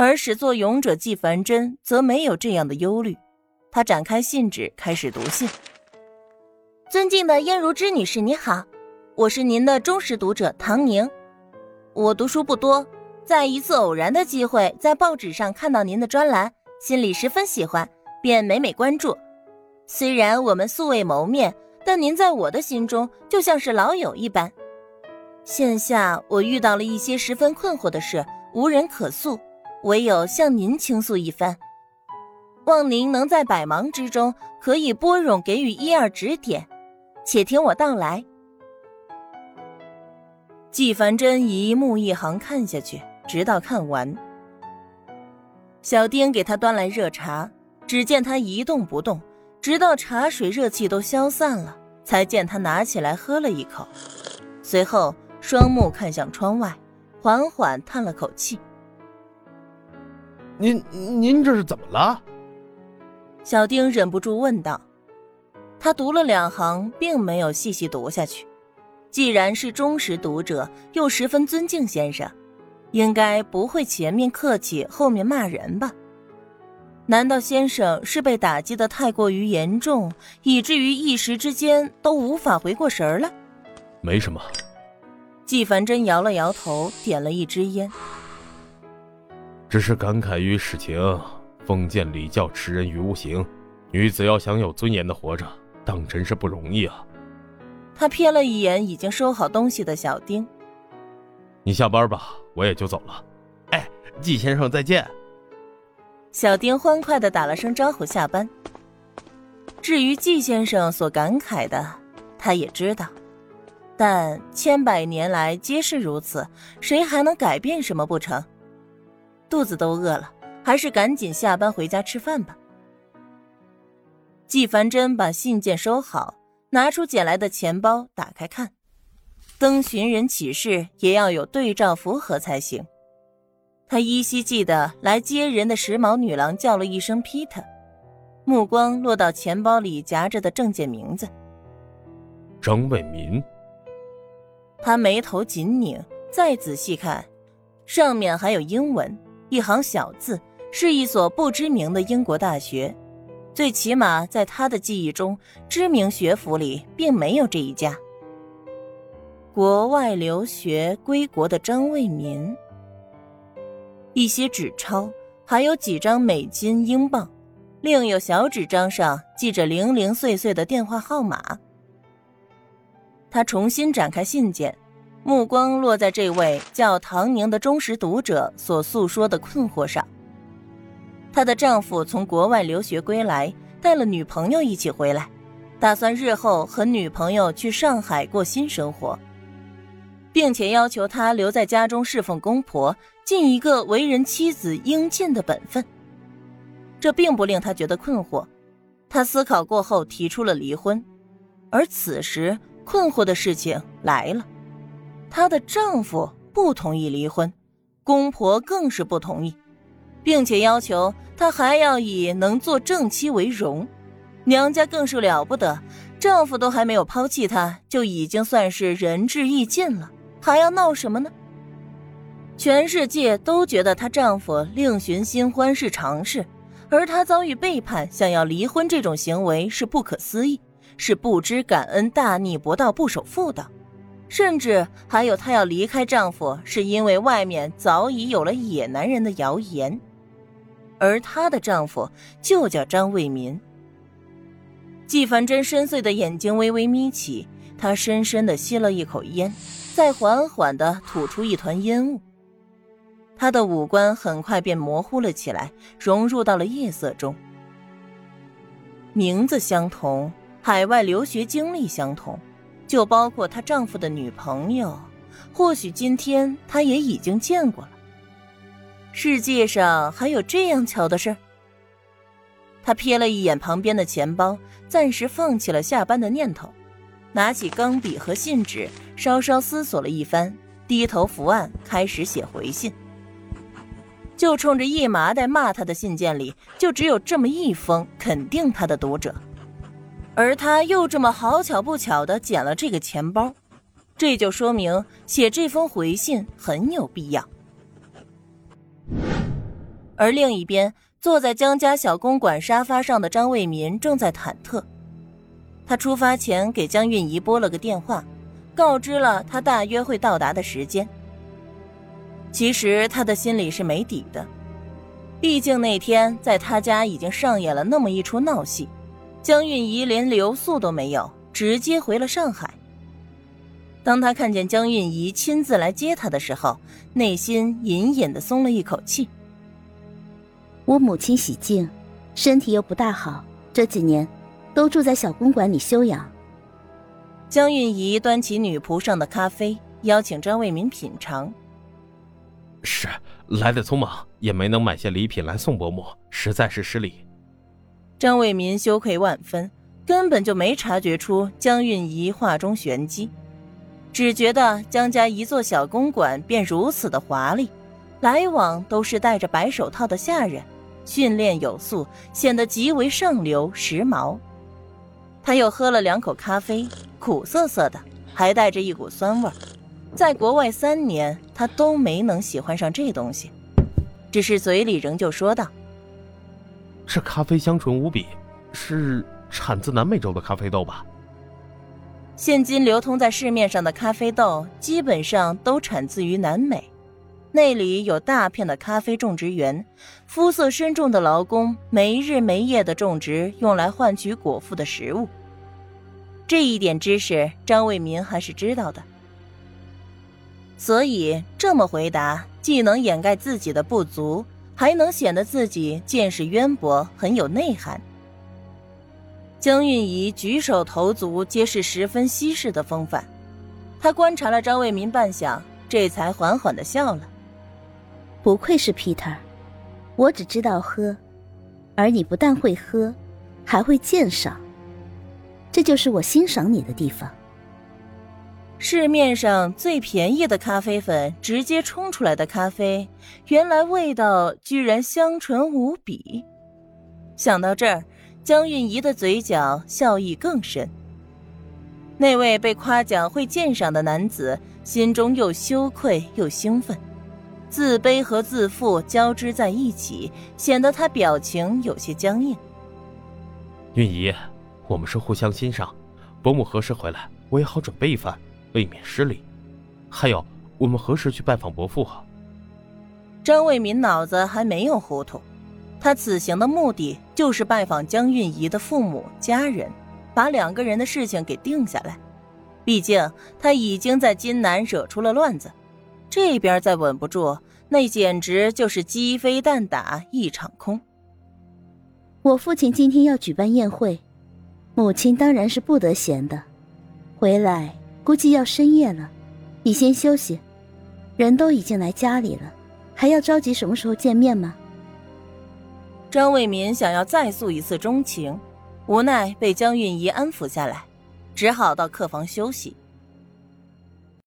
而始作俑者纪凡真则没有这样的忧虑。他展开信纸，开始读信：“尊敬的燕如之女士，你好，我是您的忠实读者唐宁。我读书不多，在一次偶然的机会，在报纸上看到您的专栏，心里十分喜欢，便每每关注。虽然我们素未谋面，但您在我的心中就像是老友一般。现下我遇到了一些十分困惑的事，无人可诉，唯有向您倾诉一番。”望您能在百忙之中可以拨冗给予一二指点，且听我道来。季凡真一目一行看下去，直到看完。小丁给他端来热茶，只见他一动不动，直到茶水热气都消散了，才见他拿起来喝了一口，随后双目看向窗外，缓缓叹了口气：“您您这是怎么了？”小丁忍不住问道：“他读了两行，并没有细细读下去。既然是忠实读者，又十分尊敬先生，应该不会前面客气，后面骂人吧？难道先生是被打击的太过于严重，以至于一时之间都无法回过神了？”“没什么。”纪凡真摇了摇头，点了一支烟，“只是感慨于事情。”封建礼教吃人于无形，女子要想有尊严的活着，当真是不容易啊。他瞥了一眼已经收好东西的小丁，你下班吧，我也就走了。哎，季先生再见。小丁欢快的打了声招呼，下班。至于季先生所感慨的，他也知道，但千百年来皆是如此，谁还能改变什么不成？肚子都饿了。还是赶紧下班回家吃饭吧。季凡真把信件收好，拿出捡来的钱包，打开看。登寻人启事也要有对照符合才行。他依稀记得来接人的时髦女郎叫了一声 “Peter”，目光落到钱包里夹着的证件名字：张卫民。他眉头紧拧，再仔细看，上面还有英文一行小字。是一所不知名的英国大学，最起码在他的记忆中，知名学府里并没有这一家。国外留学归国的张卫民，一些纸钞，还有几张美金、英镑，另有小纸张上记着零零碎碎的电话号码。他重新展开信件，目光落在这位叫唐宁的忠实读者所诉说的困惑上。她的丈夫从国外留学归来，带了女朋友一起回来，打算日后和女朋友去上海过新生活，并且要求她留在家中侍奉公婆，尽一个为人妻子应尽的本分。这并不令她觉得困惑，她思考过后提出了离婚。而此时困惑的事情来了，她的丈夫不同意离婚，公婆更是不同意。并且要求她还要以能做正妻为荣，娘家更是了不得，丈夫都还没有抛弃她，就已经算是仁至义尽了，还要闹什么呢？全世界都觉得她丈夫另寻新欢是常事，而她遭遇背叛，想要离婚这种行为是不可思议，是不知感恩、大逆不道、不守妇道，甚至还有她要离开丈夫是因为外面早已有了野男人的谣言。而她的丈夫就叫张卫民。纪凡真深邃的眼睛微微眯起，她深深的吸了一口烟，再缓缓的吐出一团烟雾。她的五官很快便模糊了起来，融入到了夜色中。名字相同，海外留学经历相同，就包括她丈夫的女朋友，或许今天她也已经见过了。世界上还有这样巧的事？他瞥了一眼旁边的钱包，暂时放弃了下班的念头，拿起钢笔和信纸，稍稍思索了一番，低头伏案，开始写回信。就冲着一麻袋骂他的信件里，就只有这么一封肯定他的读者，而他又这么好巧不巧的捡了这个钱包，这就说明写这封回信很有必要。而另一边，坐在江家小公馆沙发上的张卫民正在忐忑。他出发前给江韵仪拨了个电话，告知了他大约会到达的时间。其实他的心里是没底的，毕竟那天在他家已经上演了那么一出闹戏，江韵仪连留宿都没有，直接回了上海。当他看见江韵仪亲自来接他的时候，内心隐隐的松了一口气。我母亲喜静，身体又不大好，这几年都住在小公馆里休养。江韵仪端起女仆上的咖啡，邀请张卫民品尝。是来的匆忙，也没能买些礼品来送伯母，实在是失礼。张卫民羞愧万分，根本就没察觉出江韵仪话中玄机，只觉得江家一座小公馆便如此的华丽，来往都是戴着白手套的下人。训练有素，显得极为上流时髦。他又喝了两口咖啡，苦涩涩的，还带着一股酸味在国外三年，他都没能喜欢上这东西，只是嘴里仍旧说道：“这咖啡香醇无比，是产自南美洲的咖啡豆吧？”现今流通在市面上的咖啡豆，基本上都产自于南美。那里有大片的咖啡种植园，肤色深重的劳工没日没夜的种植，用来换取果腹的食物。这一点知识，张卫民还是知道的。所以这么回答，既能掩盖自己的不足，还能显得自己见识渊博，很有内涵。江韵仪举手投足皆是十分西式的风范，他观察了张卫民半晌，这才缓缓的笑了。不愧是 Peter，我只知道喝，而你不但会喝，还会鉴赏。这就是我欣赏你的地方。市面上最便宜的咖啡粉，直接冲出来的咖啡，原来味道居然香醇无比。想到这儿，江韵仪的嘴角笑意更深。那位被夸奖会鉴赏的男子，心中又羞愧又兴奋。自卑和自负交织在一起，显得他表情有些僵硬。韵仪，我们是互相欣赏，伯母何时回来，我也好准备一番，未免失礼。还有，我们何时去拜访伯父？张卫民脑子还没有糊涂，他此行的目的就是拜访江韵仪的父母家人，把两个人的事情给定下来。毕竟他已经在金南惹出了乱子。这边再稳不住，那简直就是鸡飞蛋打一场空。我父亲今天要举办宴会，母亲当然是不得闲的，回来估计要深夜了。你先休息，人都已经来家里了，还要着急什么时候见面吗？张卫民想要再诉一次衷情，无奈被江韵仪安抚下来，只好到客房休息。